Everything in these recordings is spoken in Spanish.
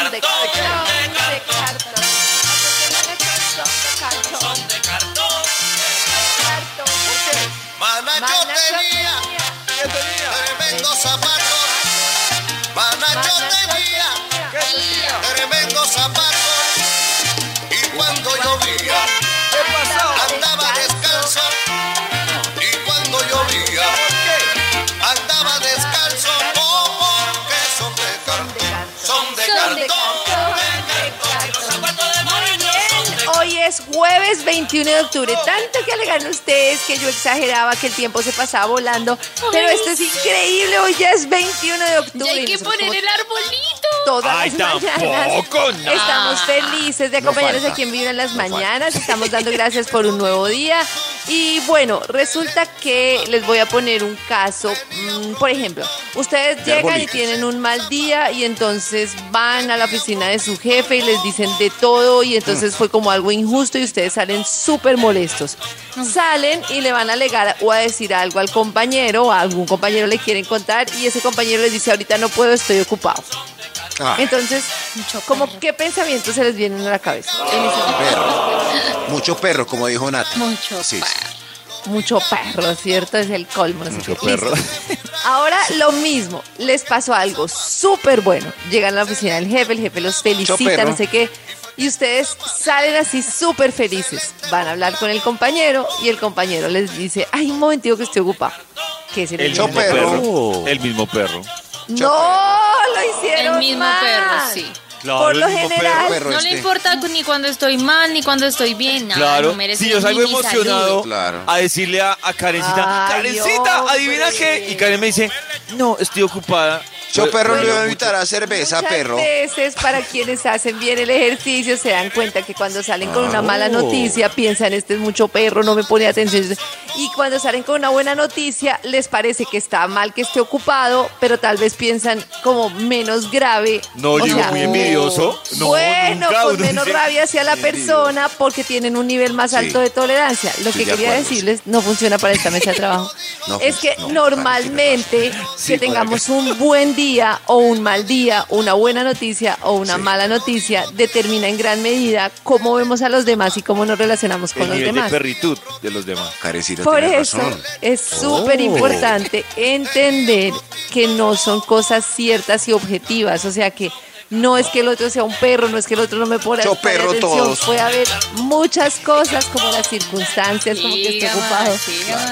Son de cartón. De cartón. Son de cartón. Tenía ¿Qué tenía? tremendos zapatos. Manacho tenía jueves 21 de octubre. Tanto que alegan ustedes que yo exageraba que el tiempo se pasaba volando. Pero esto es increíble. Hoy ya es 21 de octubre. Ya hay que poner el arbolito. Todas Ay, las mañanas tampoco, no. estamos felices de acompañarnos falta. aquí en Vibra en las mañanas. Estamos dando gracias por un nuevo día. Y bueno, resulta que les voy a poner un caso. Mm, por ejemplo, ustedes llegan y tienen un mal día y entonces van a la oficina de su jefe y les dicen de todo y entonces fue como algo injusto y ustedes salen súper molestos. Salen y le van a alegar o a decir algo al compañero o a algún compañero le quieren contar y ese compañero les dice ahorita no puedo, estoy ocupado. Ah, Entonces, como qué pensamientos se les vienen a la cabeza. Ese- perro. Mucho perro, como dijo Nat. Mucho Sí. Mucho perro, ¿cierto? Es el colmo. no sé Mucho qué. perro. Ahora lo mismo, les pasó algo súper bueno. Llegan a la oficina del jefe, el jefe los felicita, perro. no sé qué. Y ustedes salen así súper felices. Van a hablar con el compañero y el compañero les dice, ay, un momentito que estoy ocupado. ¿Qué se les El mismo perro. perro. El mismo perro. No, lo hicieron El mismo mal. perro, sí. Claro, Por lo general, perro. No este. le importa ni cuando estoy mal, ni cuando estoy bien. Nada, Claro, no si yo salgo emocionado. Claro. a decirle a, a Karencita, Ay, Karencita, adivina qué. Y Karen me dice, no, estoy ocupada. Yo perro le Bueno, iba a invitar a cerveza, Muchas perro. veces para quienes hacen bien el ejercicio se dan cuenta que cuando salen con una mala noticia piensan este es mucho perro, no me pone atención. Y cuando salen con una buena noticia les parece que está mal que esté ocupado, pero tal vez piensan como menos grave. No, O llego sea, muy envidioso. No, bueno, nunca, con menos dice- rabia hacia la persona porque tienen un nivel más Sí. alto de tolerancia. Lo que quería acuerdo, decirles no funciona para esta mesa de trabajo. No, es que no, normalmente Sí, que tengamos un buen día o un mal día, una buena noticia o una mala noticia, determina en gran medida cómo vemos a los demás y cómo nos relacionamos con El los nivel de demás. perritud de los demás. Por eso razón. es súper Oh. importante entender que no son cosas ciertas y objetivas. O sea que no es que el otro sea un perro, no es que el otro no me pone Yo perro atención. todos. Puede haber muchas cosas como las circunstancias, como que esté ocupado.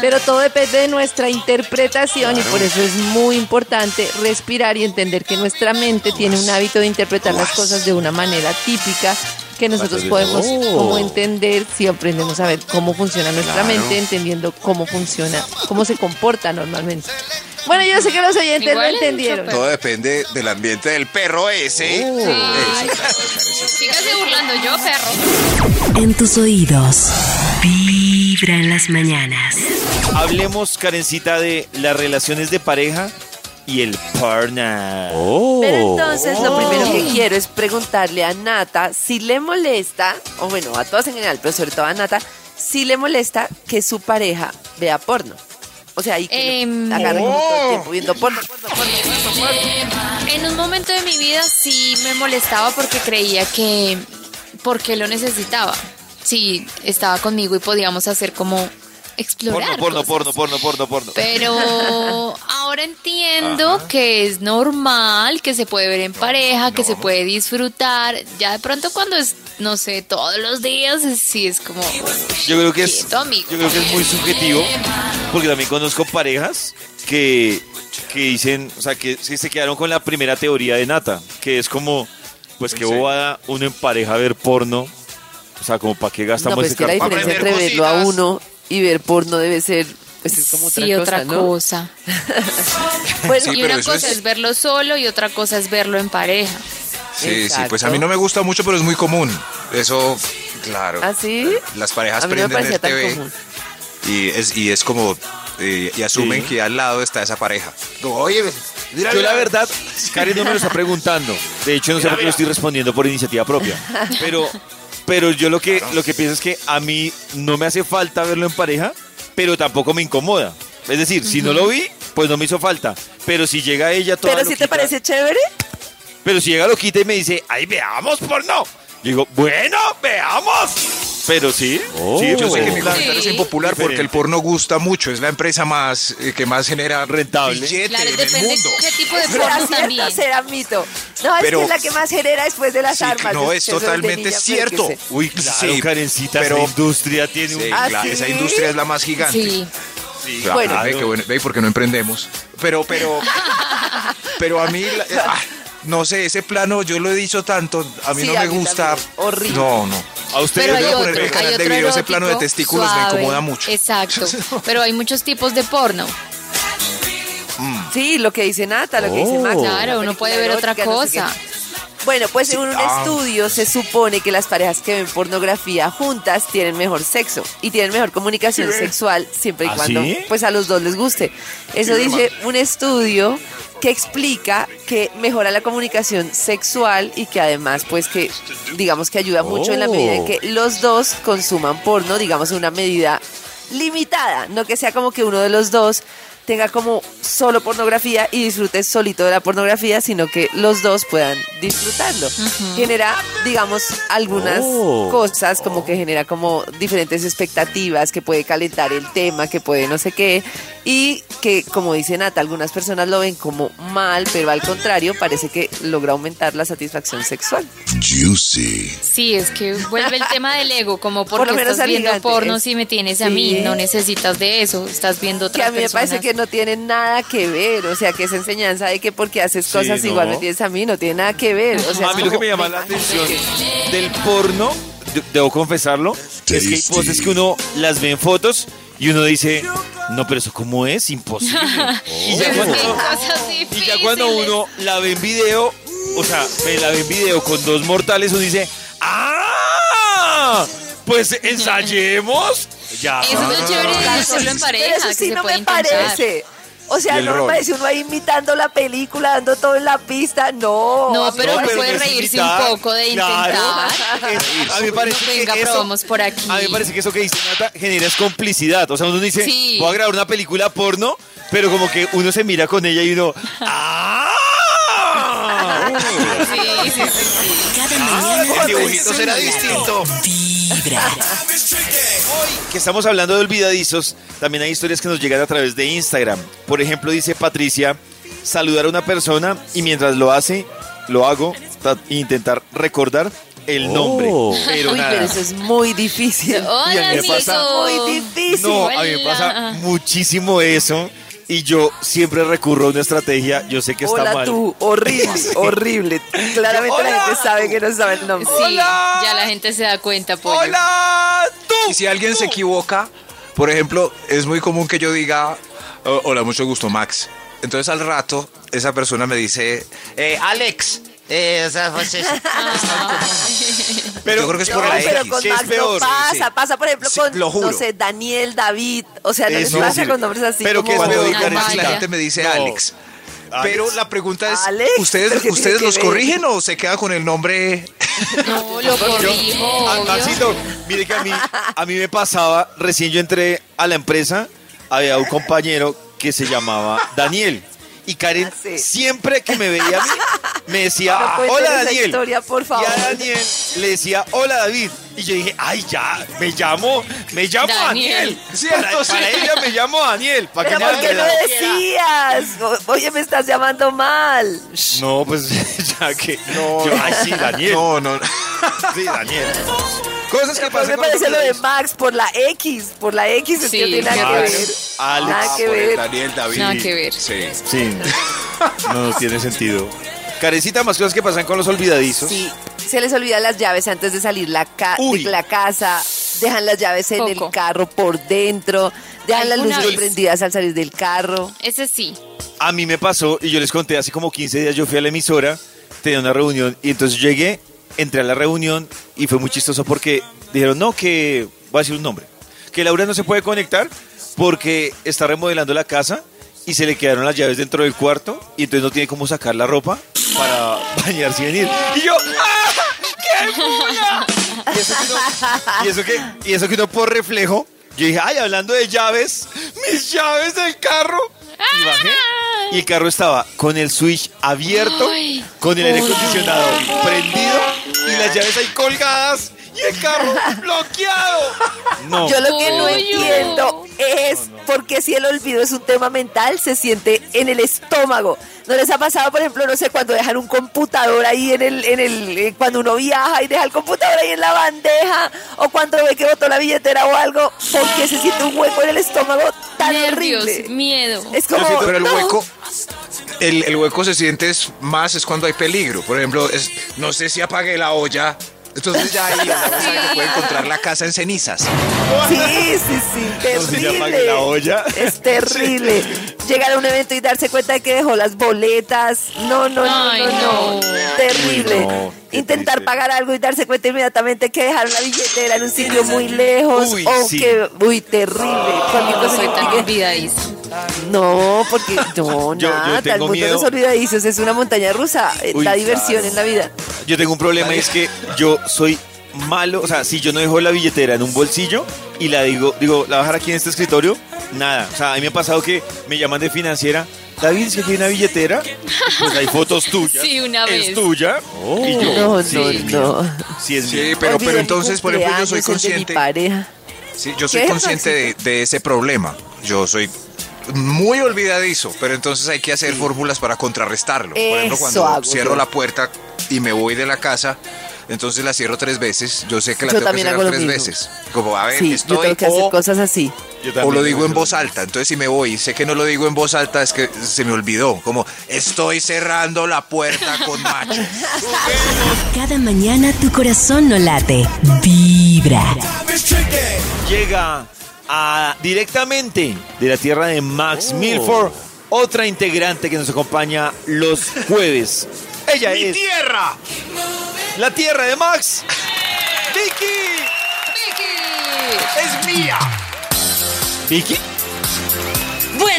Pero todo depende de nuestra interpretación y por eso es muy importante respirar y entender que nuestra mente tiene un hábito de interpretar las cosas de una manera típica que nosotros podemos Oh. como entender si aprendemos a ver cómo funciona nuestra Claro. mente, entendiendo cómo funciona, cómo se comporta normalmente. Bueno, yo sé que los oyentes Igual mucho entendieron. Todo depende del ambiente del perro ese. Oh. Ay. Sígase burlando yo, perro. En tus oídos. Vibra en las mañanas. Hablemos, Karencita, de las relaciones de pareja y el partner. Pero entonces lo primero que quiero es preguntarle a Nata si le molesta, o bueno, a todas en general, pero sobre todo a Nata, si le molesta que su pareja vea porno. O sea, y que como todo el tiempo viendo porno, porno, porno, porno, porno. En un momento de mi vida sí me molestaba porque creía que porque lo necesitaba. Sí, estaba conmigo y podíamos hacer como explorar. Porno, porno, cosas. porno, porno, porno, porno. Pero ahora entiendo que es normal, que se puede ver en pareja, que se puede disfrutar. Ya de pronto cuando es, no sé, todos los días, sí es como... Yo creo que es, yo creo que es muy subjetivo, porque también conozco parejas que, que dicen, o sea, que sí se quedaron con la primera teoría de Nata, que es como, pues que bobada uno en pareja ver porno, o sea, como para qué No, gastamos pues ese que la diferencia Aprender entre verlo a uno y ver porno debe ser, pues es como otra sí, cosa, otra ¿no? cosa. Bueno, Sí, y una cosa es- es... verlo solo y otra cosa es verlo en pareja. Sí, sí, pues a mí no me gusta mucho, pero es muy común. Eso, claro. ¿Ah, sí? Las parejas A prenden el TV y es, y es como, eh, y asumen Sí. que al lado está esa pareja. Oye, mira, Yo la verdad, Karen no me lo está preguntando. De hecho, no sé por qué lo estoy respondiendo por iniciativa propia. Pero, pero yo lo que, lo que pienso es que a mí no me hace falta verlo en pareja, pero tampoco me incomoda. Es decir, si no lo vi, pues no me hizo falta. Pero si llega ella toda Pero si te parece chévere, Pero si llega loquita y me dice, ay, veamos porno. Yo digo, bueno, veamos. Pero sí, sí, Yo sé que mi pues, comentario es impopular porque el Diferente. porno gusta mucho, es la empresa más eh, que más genera Rentable. billete Claro, en el mundo. qué tipo de será porno cierto, también. será mito. No, es que es la que más genera después de las Sí, armas. no, es totalmente niña, cierto. Uy, Claro, sí, Karencita, pero esa industria tiene un... sí, ¿Ah, claro, sí? esa industria es la más gigante. Sí. Sí, Claro, Bueno. ve, qué bueno, ve, porque no emprendemos. Pero, pero, pero a mí, la- ah, no sé, ese plano yo lo he dicho tanto, a mí Sí, no a me mí gusta. también. Horrible. No, no. A ustedes Pero voy a poner otro, mi canal de video, ese plano de testículos me incomoda mucho. Exacto. Pero hay muchos tipos de porno. Sí, lo que dice Nata, lo que dice Oh. Max. Claro, uno puede ver otra erótica, no sé cosa. Bueno, pues según un ah. estudio se supone que las parejas que ven pornografía juntas tienen mejor sexo y tienen mejor comunicación sexual siempre y ¿Ah, cuando sí? pues a los dos les guste. Eso dice un estudio que explica que mejora la comunicación sexual y que además pues que digamos que ayuda mucho en la medida en que los dos consuman porno, digamos en una medida limitada, no que sea como que uno de los dos tenga como solo pornografía y disfrute solito de la pornografía, sino que los dos puedan disfrutarlo. Genera, digamos, algunas Oh. cosas, como que genera como diferentes expectativas, que puede calentar el tema, que puede no sé qué, y que, como dice Nata, algunas personas lo ven como mal, pero al contrario, parece que logra aumentar la satisfacción sexual. Juicy. Sí, es que vuelve el tema del ego, como Por porque lo menos estás viendo gigante, porno es- si me tienes a mí, Sí. no necesitas de eso, estás viendo Que otras a mí me parece personas. que no tiene nada que ver, o sea, que esa enseñanza de que porque haces Sí, cosas ¿no? igual me tienes a mí, no tiene nada que ver. O sea, a mí lo que me llama la atención que- del porno, de- debo confesarlo, es que hay Tasty. poses que uno las ve en fotos y uno dice, no, pero eso cómo es, imposible. y, ya cuando, cosas y ya cuando difíciles. uno la ve en video, o sea, me la ve en video con dos mortales, uno dice, ¡ah! Pues ensayemos. Ya. Eso es lo chévere de hacerlo en pareja, eso que sí se no puede me intentar. parece. O sea, no me rol. parece uno ahí imitando la película, dando todo en la pista. No. No, pero me uno puede no reírse imitar, un poco de claro. intentar. Es- a mí me parece que Venga, eso- probamos por aquí. A mí me parece que eso que dice Nata genera es complicidad. O sea, uno dice, Sí. voy a grabar una película porno, pero como que uno se mira con ella y uno, ¡ah! Sí, sí, sí, sí. Cada mañana El dibujito será distinto. Vibra. Hoy que estamos hablando de olvidadizos, también hay historias que nos llegan a través de Instagram. Por ejemplo, dice Patricia, saludar a una persona y mientras lo hace, lo hago, ta- intentar recordar el nombre. Pero Uy, nada. pero eso es muy difícil. Y a Hola, mí me pasa-. Muy difícil. No, a mí me pasa Hola. muchísimo eso y yo siempre recurro a una estrategia, yo sé que está Hola mal. tú, horrible, horrible. Claramente la gente sabe que no sabe el nombre. Sí, ya la gente se da cuenta, pollo. ¡Hola! ¡Tú! Y si alguien se equivoca, por ejemplo, es muy común que yo diga, "Oh, hola, mucho gusto, Max. Entonces al rato, esa persona me dice, eh, Alex. Eh, o sea, pues, es- Pero yo creo que es No, por la pero X. con ¿qué es Max peor? no pasa, Sí. pasa por ejemplo Sí, con, lo juro. no sé, Daniel, David, o sea, no les Eso, pasa con nombres así Pero como... ¿qué es Cuando la gente me dice No. Alex. Pero la pregunta es, Alex, ¿ustedes, ¿pero qué ¿ustedes que los ver? corrigen o se queda con el nombre? No, lo corrijo, Ah, obvio. Maxito, mire que a mí, a mí me pasaba, recién yo entré a la empresa, había un compañero que se llamaba Daniel. Y Karen, Ah, sí. siempre que me veía a mí, me decía, No hola Daniel. historia, por favor. Y a Daniel le decía, hola David. Y yo dije, ay, ya, me llamo, me llamo Daniel. Daniel. Cierto, para, sí. para ella me llamo Daniel. Para Pero que ¿por qué la- decías? Oye, me estás llamando mal. No, pues ya que. yo, ay, sí, Daniel. No, no. Sí, Daniel. Cosas que pasan me parece lo de Max por la X, por la X, es que Sí, no tiene nada que ver. Alex, nada que ver. Daniel David. Nada que ver. Sí. Sí. No, tiene sentido. Carecita, más cosas que pasan con los olvidadizos. Sí, se les olvidan las llaves antes de salir la ca- Uy. de la casa. dejan las llaves en el carro por dentro, dejan las luces vez. prendidas al salir del carro. Ese sí. A mí me pasó, y yo les conté, hace como 15 días yo fui a la emisora, tenía una reunión, y entonces llegué, entré a la reunión, y fue muy chistoso porque dijeron, no, que, voy a decir un nombre, que Laura no se puede conectar porque está remodelando la casa y se le quedaron las llaves dentro del cuarto, y entonces no tiene cómo sacar la ropa para bañarse y venir. Y yo, ¡ah! ¡Qué! Y eso, que uno, y, eso que, eso que uno por reflejo, yo dije, ay, hablando de llaves, mis llaves del carro. Y bajé. Y el carro estaba con el switch abierto, Ay. con el aire acondicionado prendido y las llaves ahí colgadas y el carro bloqueado. No. Yo lo que no entiendo es porque si el olvido es un tema mental, se siente en el estómago. ¿No les ha pasado, por ejemplo, no sé, cuando dejan un computador ahí en el, en el, eh, cuando uno viaja y deja el computador ahí en la bandeja, o cuando ve que botó la billetera o algo, porque se siente un hueco en el estómago tan Nervios, horrible. miedo. Es como, pero el no. hueco, el, el hueco se siente es más es cuando hay peligro. Por ejemplo, es, no sé si apagué la olla. Entonces ya ahí uno sabe que puede encontrar la casa en cenizas. Sí, sí, sí, terrible. la olla. Es terrible. Llegar a un evento y darse cuenta de que dejó las boletas. No, no, no, Ay, no, no. no. Terrible. Uy, no, qué Intentar triste. pagar algo y darse cuenta inmediatamente que dejaron la billetera en un sitio muy lejos. Uy, o sí. que, uy, terrible. Cualquier No cosa soy tan olvidadiza. No, porque no, Yo- yo nada. tengo el mundo miedo. olvidadizos es una montaña rusa. eh, Uy, la diversión claro. en la vida. Yo tengo un problema y es que yo soy malo, o sea, si yo no dejo la billetera en un bolsillo y la digo, digo, la voy a dejar aquí en este escritorio, nada. O sea, a mí me ha pasado que me llaman de financiera, David, es que aquí hay una billetera, pues hay fotos tuyas. Sí, una vez. Es tuya. y yo, No, sí, no, no. sí es Sí, mío. pero, pero entonces, por ejemplo, yo soy el de mi consciente. pareja. Sí, yo soy ¿Qué, consciente de, de ese problema. Yo soy muy olvidadizo, pero entonces hay que hacer fórmulas para contrarrestarlo. Por ejemplo, Eso cuando cierro yo. la puerta y me voy de la casa, entonces la cierro tres veces. Yo sé que la Yo tengo que cerrar tres mismo. veces. Como, a ver, Sí, yo estoy tengo que hacer o, cosas así. Yo o lo digo en eso. voz alta. Entonces si me voy y sé que no lo digo en voz alta, es que se me olvidó. Como, estoy cerrando la puerta con macho. Cada mañana tu corazón no late, vibra. Llega a, directamente de la tierra de Max Milford, otra integrante que nos acompaña los jueves. Ella es tierra! la tierra de Max. Vicky. ¡Es mía! Vicky.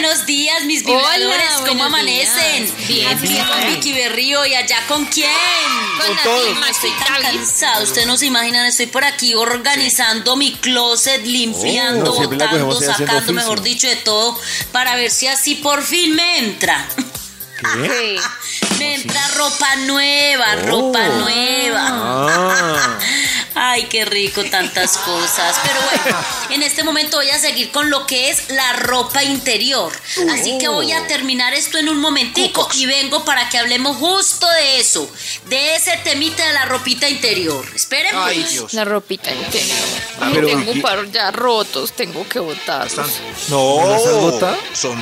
Buenos días, mis Hola, vibradores. ¿Cómo amanecen? días. Bien, Aquí bien. con Vicky Berrío y allá con quién? Con todos. Nati, Estoy tan cansada. Ustedes no se imaginan, estoy por aquí organizando mi closet, limpiando, Oh, la botando, sacando, mejor dicho, de todo, para ver si así por fin me entra. ¿Qué? Me entra ropa nueva, ropa nueva. Ah. Ay, qué rico tantas cosas. Pero bueno, en este momento voy a seguir con lo que es la ropa interior. Así que voy a terminar esto en un momentico y vengo para que hablemos justo de eso, de ese temita de la ropita interior. Esperen. Ay, pues. Dios. La ropita interior. Ay, Pero, tengo un par ya rotos, tengo que botarlos. No, ¿No las has botado? son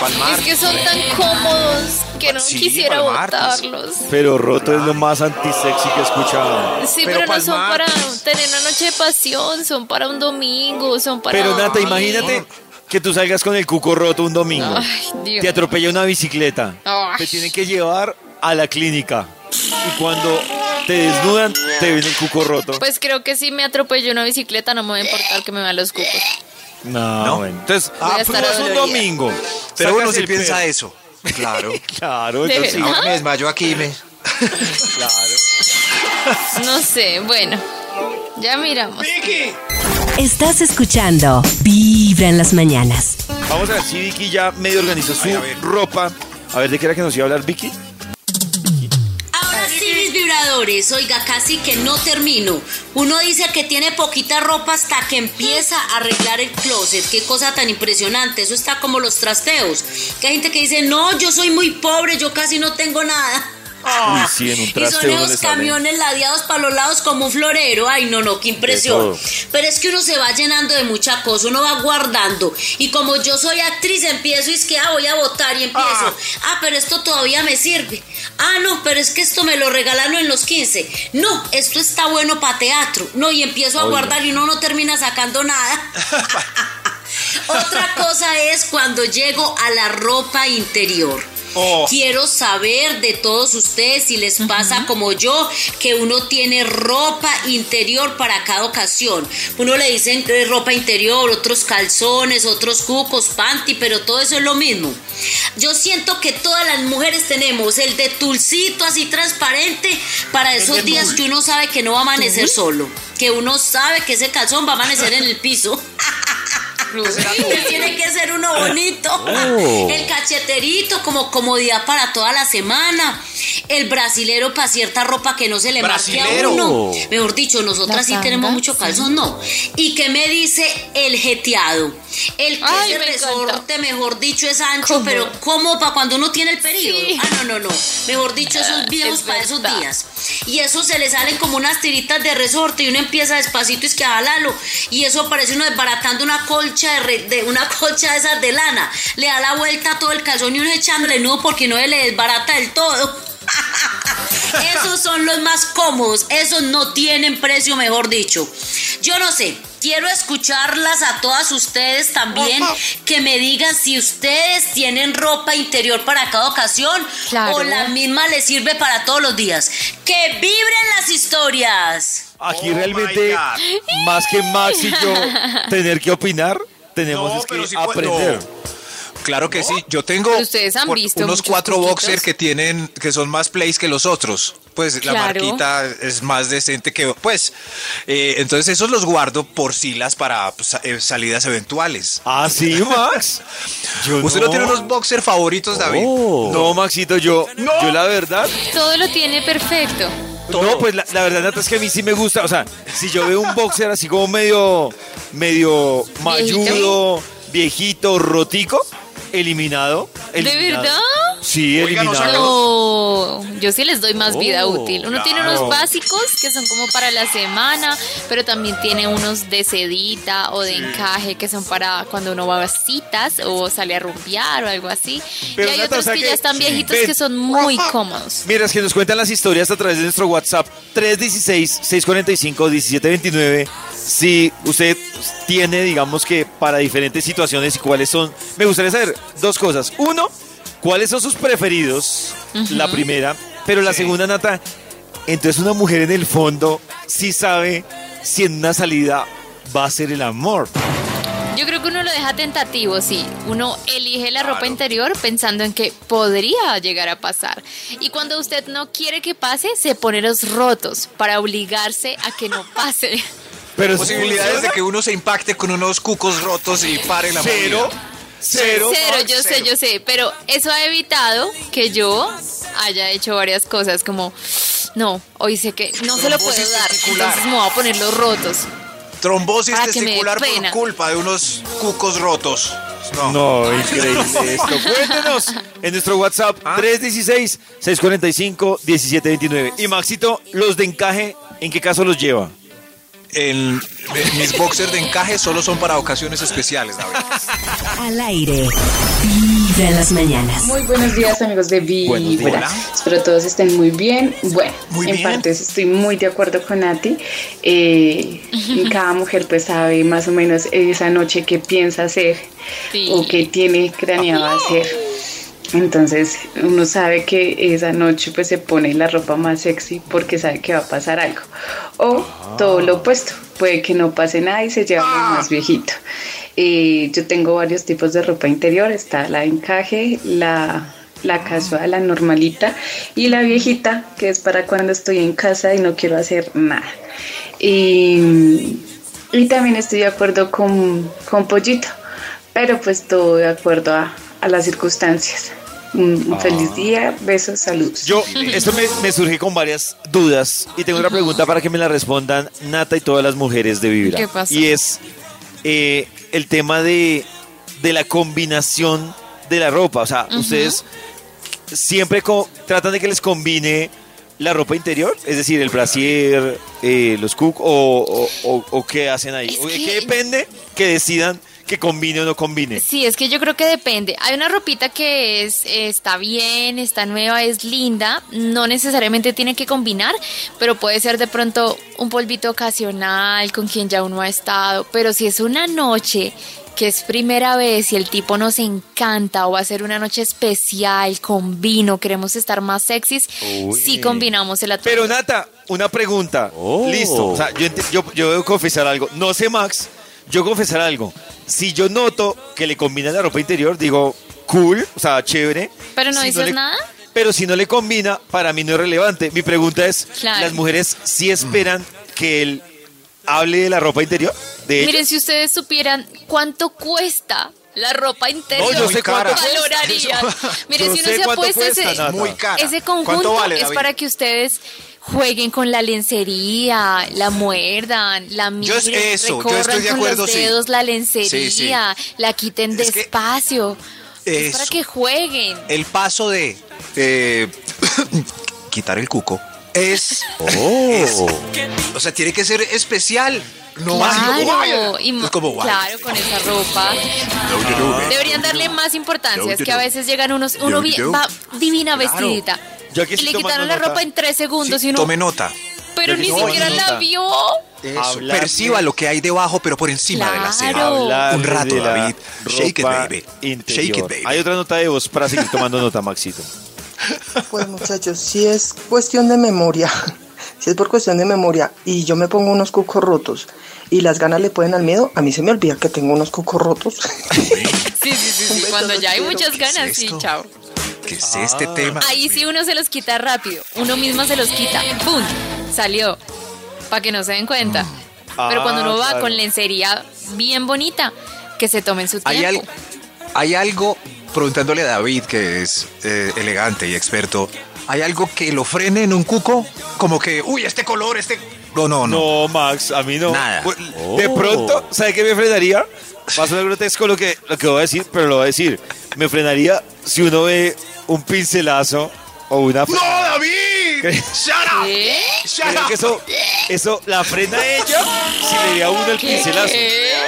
palmar. Es que son tan cómodos que no Sí, quisiera palmar, pues. botarlos. Pero roto es lo más antisexy que he escuchado. Sí, Pero pero, no son para palmar, tener una noche de pasión, son para un domingo, son para... Pero Nata, imagínate que tú salgas con el cuco roto un domingo. Ay, Dios. Te atropella una bicicleta. Ay. Te tienen que llevar a la clínica. Y cuando te desnudan, te ven el cuco roto. Pues creo que si me atropello una bicicleta no me va a importar que me vean los cucos. No, ¿No? bueno. Entonces, ah, pues, un dolorida. domingo. Pero uno sí el piensa eso. Claro. Claro, ¿De entonces sí. me desmayo aquí me. No sé, bueno. Ya miramos. Estás escuchando Vibra en las mañanas. Vamos a ver si Vicky ya medio organizó su Ay, a ver. ropa. A ver, ¿de qué era que nos iba a hablar Vicky? Oiga, casi que no termino. Uno dice que tiene poquita ropa hasta que empieza a arreglar el closet. Qué cosa tan impresionante. Eso está como los trasteos. Hay gente que dice, no, yo soy muy pobre, yo casi no tengo nada. Uy, sí, en un Y son esos camiones ladeados para los lados como un florero. Ay, no, no, qué impresión. Pero es que uno se va llenando de mucha cosa, uno va guardando. Y como yo soy actriz, empiezo y es que ah, voy a votar y empiezo. Ah. pero esto todavía me sirve. Ah, no, pero es que esto me lo regalaron en los 15. No, esto está bueno para teatro. No, y empiezo a guardar y uno no termina sacando nada. Otra cosa es cuando llego a la ropa interior. Oh. Quiero saber de todos ustedes si les pasa como yo, que uno tiene ropa interior para cada ocasión. Uno le dicen que es ropa interior, otros calzones, otros cucos, panty, pero todo eso es lo mismo. Yo siento que todas las mujeres tenemos el de tulcito así transparente para esos días que uno sabe que no va a amanecer solo, que uno sabe que ese calzón va a amanecer en el piso. Tiene que ser uno bonito. Oh. El cacheterito como comodidad para toda la semana. El brasilero para cierta ropa que no se le marque a Brasilero. uno. Mejor dicho, nosotras sí tenemos mucho calzón, no. ¿Y qué me dice el jeteado? El que Ay, ese me encanta. resorte, mejor dicho, es ancho, ¿Cómo? pero ¿cómo para cuando uno tiene el periodo? Sí. Ah, no, no, no. Mejor dicho, esos viejos es para esos días. Y eso se le salen como unas tiritas de resorte y uno empieza despacito y es que jalalo. Y eso parece uno desbaratando una colcha de, re- de una colcha de esas de lana. Le da la vuelta a todo el calzón y uno echándole nudo porque no se le desbarata del todo. Esos son los más cómodos, esos no tienen precio, mejor dicho. Yo no sé, quiero escucharlas a todas ustedes también, que me digan si ustedes tienen ropa interior para cada ocasión Claro. o la misma les sirve para todos los días. ¡Que vibren las historias! Aquí Oh, realmente, más que Max y yo tener que opinar, tenemos No, es que aprender. Claro que sí, yo tengo ustedes han por- visto unos cuatro cuquitos. boxer que tienen, que son más plays que los otros. Pues la marquita es más decente que, pues, eh, entonces esos los guardo por silas para pues, eh, salidas eventuales. Ah, sí, Max. Yo ¿Usted no tiene unos boxer favoritos, David? Oh. No, Maxito, yo, yo la verdad, Todo lo tiene perfecto. no, pues la, la verdad Nata, es que a mí sí me gusta, o sea, si yo veo un boxer así como medio, medio mayudo, viejito, rotico, eliminado. ¿De eliminado. verdad? Sí, Oiga, eliminado. No, yo sí les doy más vida Oh, útil. Uno tiene unos básicos que son como para la semana, pero también tiene unos de sedita o de encaje que son para cuando uno va a citas o sale a rumbear o algo así. Pero, y hay otros que, que- ya están viejitos Ven. que son muy cómodos. Mientras que nos cuentan las historias a través de nuestro WhatsApp 316-645-1729. Si usted tiene, digamos que para diferentes situaciones y cuáles son. Me gustaría saber dos cosas. Uno, cuáles son sus preferidos. La primera. Pero la segunda, Nata, entonces una mujer en el fondo sí sabe si en una salida va a ser el amor. Yo creo que uno lo deja tentativo, sí. Uno elige la ropa interior pensando en que podría llegar a pasar. Y cuando usted no quiere que pase, se pone los rotos para obligarse a que no pase. Pero Posibilidades de que uno se impacte con unos cucos rotos y pare la movida. Cero. Cero, yo sé, yo sé, pero eso ha evitado que yo haya hecho varias cosas como, no, hoy sé que no se lo puedo dar, entonces me voy a poner los rotos. Trombosis Para testicular por pena. culpa de unos cucos rotos. No. No, increíble esto. Cuéntenos en nuestro WhatsApp ¿Ah? 316-645-1729. Y Maxito, los de encaje, ¿en qué caso los lleva? En- en mis boxers de encaje solo son para ocasiones especiales, David. Al aire. Vibra en las mañanas. Muy buenos días amigos de. Vibra. Espero todos estén muy bien. Bueno, Muy en bien. partes estoy muy de acuerdo con Nati. Eh, cada mujer pues sabe más o menos esa noche qué piensa hacer Sí. o qué tiene craneado hacer. Entonces uno sabe que esa noche pues se pone la ropa más sexy porque sabe que va a pasar algo. O todo lo opuesto, puede que no pase nada y se lleva lo más viejito. Eh, yo tengo varios tipos de ropa interior, está la encaje, la, la casual, la normalita y la viejita que es para cuando estoy en casa y no quiero hacer nada. Y, y también estoy de acuerdo con, con Pollito, pero pues todo de acuerdo a, a las circunstancias. Un, un feliz día, besos, saludos. Yo, esto me, me surge con varias dudas y tengo otra pregunta para que me la respondan Nata y todas las mujeres de Vibra. ¿Qué pasó? Y es eh, el tema de, de la combinación de la ropa. O sea, ustedes siempre tratan de que les combine la ropa interior, es decir, el brasier, eh, los cook o, o, o- o qué hacen ahí. Es ¿O de que- qué depende que decidan que combine o no combine? Sí, es que yo creo que depende. Hay una ropita que es está bien, está nueva, es linda, no necesariamente tiene que combinar, pero puede ser de pronto un polvito ocasional con quien ya uno ha estado, pero si es una noche que es primera vez y el tipo nos encanta o va a ser una noche especial con vino, queremos estar más sexys, Uy. sí combinamos el atuendo. Pero Nata, una pregunta. Oh. Listo. O sea, yo, yo, yo debo confesar algo. No sé, Max. Yo confesar algo. Si yo noto que le combina la ropa interior, digo, cool, o sea, chévere. Pero no Si dices le- nada. Pero si no le combina, para mí no es relevante. Mi pregunta es, Claro. ¿las mujeres sí esperan que él hable de la ropa interior? De ella? Miren, si ustedes supieran cuánto cuesta la ropa interior, No, yo sé cuánto valorarían. Miren, Yo si uno se cuánto apuesta cuesta, ese, Nata. Muy cara. ese ¿Cuánto conjunto vale, es para que ustedes jueguen con la lencería, la muerdan, la miren, Yo es- eso, yo recorran estoy de con acuerdo, los sí. dedos la Sí, lencería, la quiten Es que- despacio. Es para que jueguen. El paso de eh, quitar el cuco es, Oh. es- O sea, tiene que ser especial. No. Claro, y Es como, guay. claro, con esa ropa. Deberían darle más importancia. Es que a veces llegan unos, uno va divina vestidita. Yo aquí Y le quitaron la nota. ropa en tres segundos y uno, Tome nota. pero ni siquiera la vio. Eso. Perciba lo que hay debajo, pero por encima de la. Hablar Un rato, David. Shake it, baby. interior. Shake it, baby. Hay otra nota de voz para seguir tomando nota, Maxito. Pues muchachos, si es cuestión de memoria, si es por cuestión de memoria y yo me pongo unos cucos rotos y las ganas le pueden al miedo, a mí se me olvida que tengo unos cucos rotos. Sí, sí, sí, sí. Cuando ya hay muchas ganas, sí, chao. ¿Qué es este tema? Ahí sí uno se los quita rápido. Uno mismo se los quita. ¡Pum! Salió. Para que no se den cuenta. Pero Ah, cuando uno va claro. con lencería bien bonita, que se tomen su Hay, tiempo. al- hay algo, preguntándole a David, que es eh, elegante y experto, ¿hay algo que lo frene en un cuco? Como que, uy, este color, este... No, no, no. No, Max, a mí no. Nada. Bu- De pronto, ¿sabe qué me frenaría? Va a sonar grotesco lo que, lo que voy a decir, pero lo voy a decir. Me frenaría si uno ve un pincelazo o una... ¡No, David! ¿Qué? ¡Shut up! ¿Qué? ¡Shut Creo up! que eso, eso la frena ella si le ve a uno el pincelazo.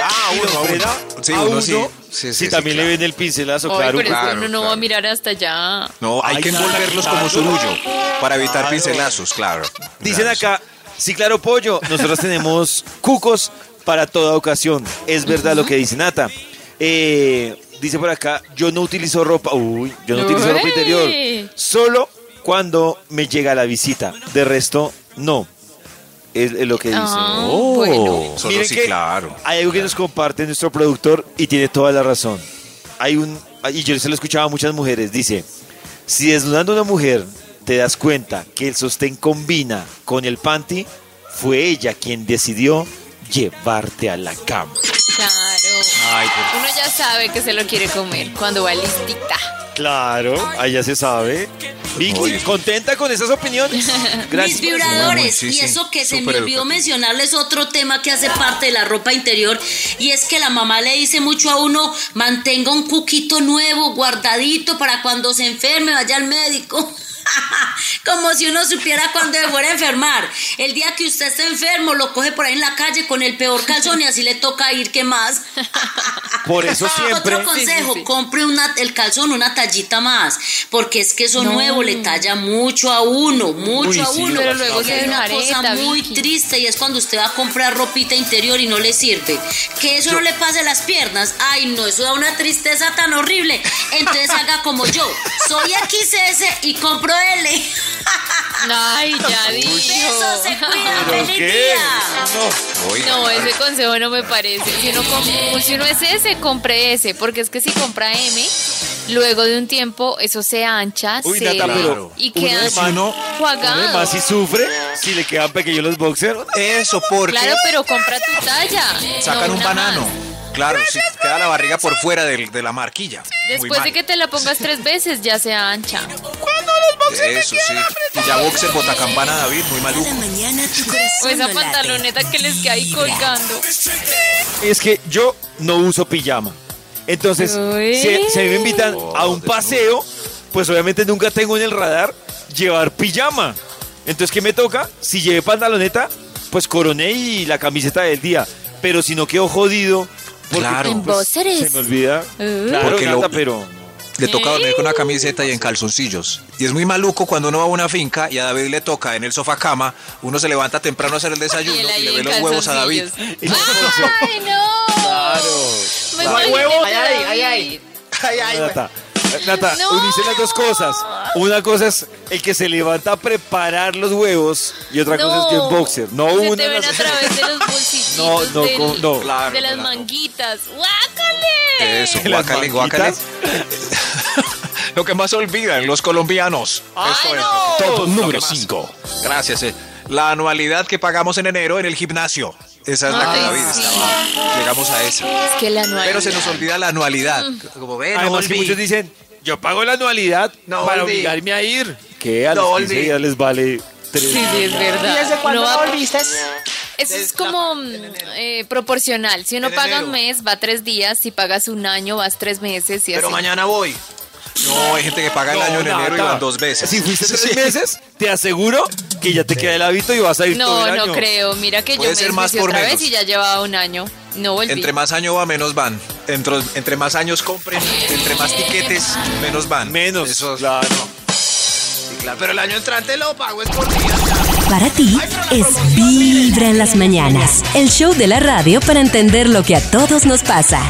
Ah, uno. Sí, a uno sí. uno Sí, sí, también claro. le ven el pincelazo, Ay, claro. pero es que claro, uno no va a mirar hasta allá. No, hay Ay, que claro, envolverlos como surullo para evitar Claro. pincelazos, claro. Dicen acá, sí, claro, pollo, nosotros tenemos cucos para toda ocasión. Es verdad lo que dice Nata. Eh, dice por acá, yo no utilizo ropa, uy, yo no utilizo ropa interior. Solo cuando me llega la visita. De resto, no. Es, es lo que dice. Ah, Oh. bueno. Solo Miren sí, que claro. Hay algo que nos comparte nuestro productor y tiene toda la razón. Hay un, y yo se lo escuchaba a muchas mujeres, dice, si desnudando a una mujer te das cuenta que el sostén combina con el panty, fue ella quien decidió llevarte a la cama. Claro. Ay, Uno ya sabe que se lo quiere comer cuando va listita. Claro, allá se sabe. Vicky. ¿contenta con esas opiniones? Mis vibradores, Sí, y eso que se me olvidó educativo. mencionarles otro tema que hace parte de la ropa interior, y es que la mamá le dice mucho a uno, mantenga un cuquito nuevo, guardadito, para cuando se enferme, vaya al médico. Como si uno supiera cuándo se fuera a enfermar. El día que usted esté enfermo, lo coge por ahí en la calle con el peor calzón y así le toca ir, ¿qué más? Por eso siempre... Otro consejo, compre una, el calzón una tallita más, porque es que eso No. nuevo le talla mucho a uno, mucho Uy, a sí, uno. pero luego hay una desareta, cosa muy Vicky. triste y es cuando usted va a comprar ropita interior y no le sirve. Que eso no le pase las piernas. Ay, no, eso da una tristeza tan horrible. Entonces haga como yo. Soy XS y compro L. Ay, ya dijo. Besos, se cuida, ¿Pero feliz qué? día. No. Oiga, No, ese consejo no me parece. Si uno, si uno es ese, compre ese. Porque es que si compra M, luego de un tiempo eso se ancha, Uy, se Nata, pero y queda más- Uno jugado. además si sufre, si le quedan pequeños los boxers. Eso porque Claro, pero compra tu talla. sacan no un banano. más. Claro, si queda la barriga por fuera del- de, la marquilla. Después mal. de que te la pongas tres veces, ya se ancha. Eso sí. Y ya boxer, botacampana, David, muy maluco. Mañana O esa no late. pantaloneta que les queda ahí colgando. Es que yo no uso pijama. Entonces, si, si me invitan a un paseo, pues obviamente nunca tengo en el radar llevar pijama. Entonces, ¿qué me toca? Si llevé pantaloneta, pues coroné y la camiseta del día. Pero si no quedo jodido, Claro. En pues, boxers. se me olvida. Uh. Claro, Porque lo- Nata, pero... Le toca dormir con una camiseta y en calzoncillos. Y es muy maluco cuando uno va a una finca y a David le toca en el sofá cama, uno se levanta temprano a hacer el desayuno Y le ve los huevos a David. ¡Ay, no! Claro. Me No, imaginé huevo. a David. Nata, Nata, No. unice las dos cosas. Una cosa es el que se levanta a preparar los huevos y otra cosa es yo en boxer. No Se una te ven las- a través de los bolsillitos No, no, del- no. Claro, de las claro. manguitas. ¡Guácale! Eso, guácale, guácale. Lo que más olvidan los colombianos. Esto es. Top número Lo que más. 5. Gracias. eh. La anualidad que pagamos en enero en el gimnasio. Esa es la que David sí. estaba. Llegamos a esa. Es que la anualidad. Pero se nos olvida la anualidad. Como ven, no Además que volví. muchos dicen, yo pago la anualidad No para volví. obligarme a ir. Que a No los 15 volví. días les vale tres. Sí, sí, es verdad. ¿Y desde cuándo Uno no va- volviste? Eso es como mm, eh, proporcional. Si uno En paga enero. un mes, va tres días. Si pagas un año, vas tres meses. Y Pero así. mañana voy. No, hay gente que paga el No, año en enero y van dos veces. Si fuiste tres Sí. meses, te aseguro que ya te queda el hábito y vas a ir todo No, el año. no creo. Mira que Puede yo me ser más desjuicié por otra menos. vez y ya llevaba un año. No volví. Entre más año va, menos van. Entre, entre más años compren, entre más tiquetes, menos van. Menos, Eso, claro. sí, claro. Pero el año entrante lo pago es por día. Para ti es Vibra en las mañanas, el show de la radio para entender lo que a todos nos pasa.